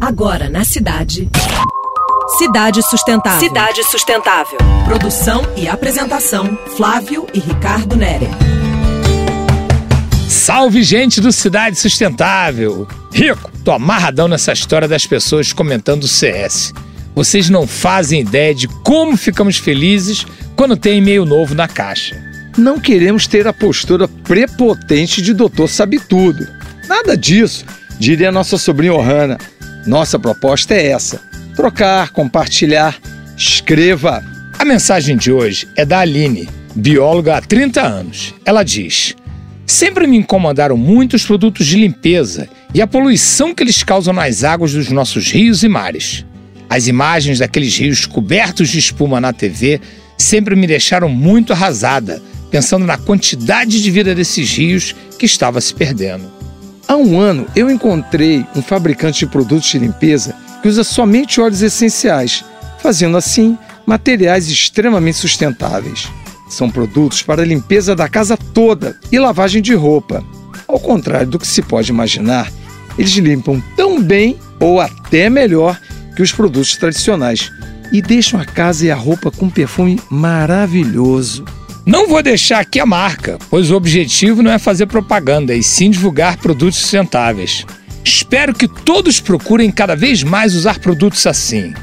Agora na cidade. Cidade Sustentável. Cidade Sustentável. Produção e apresentação: Flávio e Ricardo Nere. Salve, gente do Cidade Sustentável! Rico, tô amarradão nessa história das pessoas comentando o CS. Vocês não fazem ideia de como ficamos felizes quando tem e-mail novo na caixa. Não queremos ter a postura prepotente de doutor sabe tudo. Nada disso, diria nossa sobrinha Ohana. Nossa proposta é essa: trocar, compartilhar. Escreva. A mensagem de hoje é da Aline, bióloga há 30 anos. Ela diz: Sempre me incomodaram muito os produtos de limpeza e a poluição que eles causam nas águas dos nossos rios e mares. As imagens daqueles rios cobertos de espuma na TV sempre me deixaram muito arrasada, pensando na quantidade de vida desses rios que estava se perdendo. Há um ano eu encontrei um fabricante de produtos de limpeza que usa somente óleos essenciais, fazendo assim materiais extremamente sustentáveis. São produtos para a limpeza da casa toda e lavagem de roupa. Ao contrário do que se pode imaginar, eles limpam tão bem ou até melhor que os produtos tradicionais e deixam a casa e a roupa com um perfume maravilhoso. Não vou deixar aqui a marca, pois o objetivo não é fazer propaganda e sim divulgar produtos sustentáveis. Espero que todos procurem cada vez mais usar produtos assim.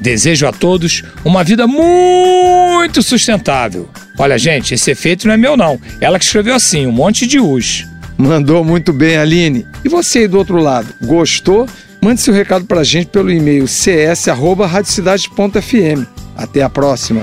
Desejo a todos uma vida muito sustentável. Olha, gente, esse efeito não é meu, não. Ela que escreveu assim, um monte de us. Mandou muito bem, Aline. E você aí do outro lado, gostou? Mande seu recado pra gente pelo e-mail cs@radiocidade.fm. Até a próxima.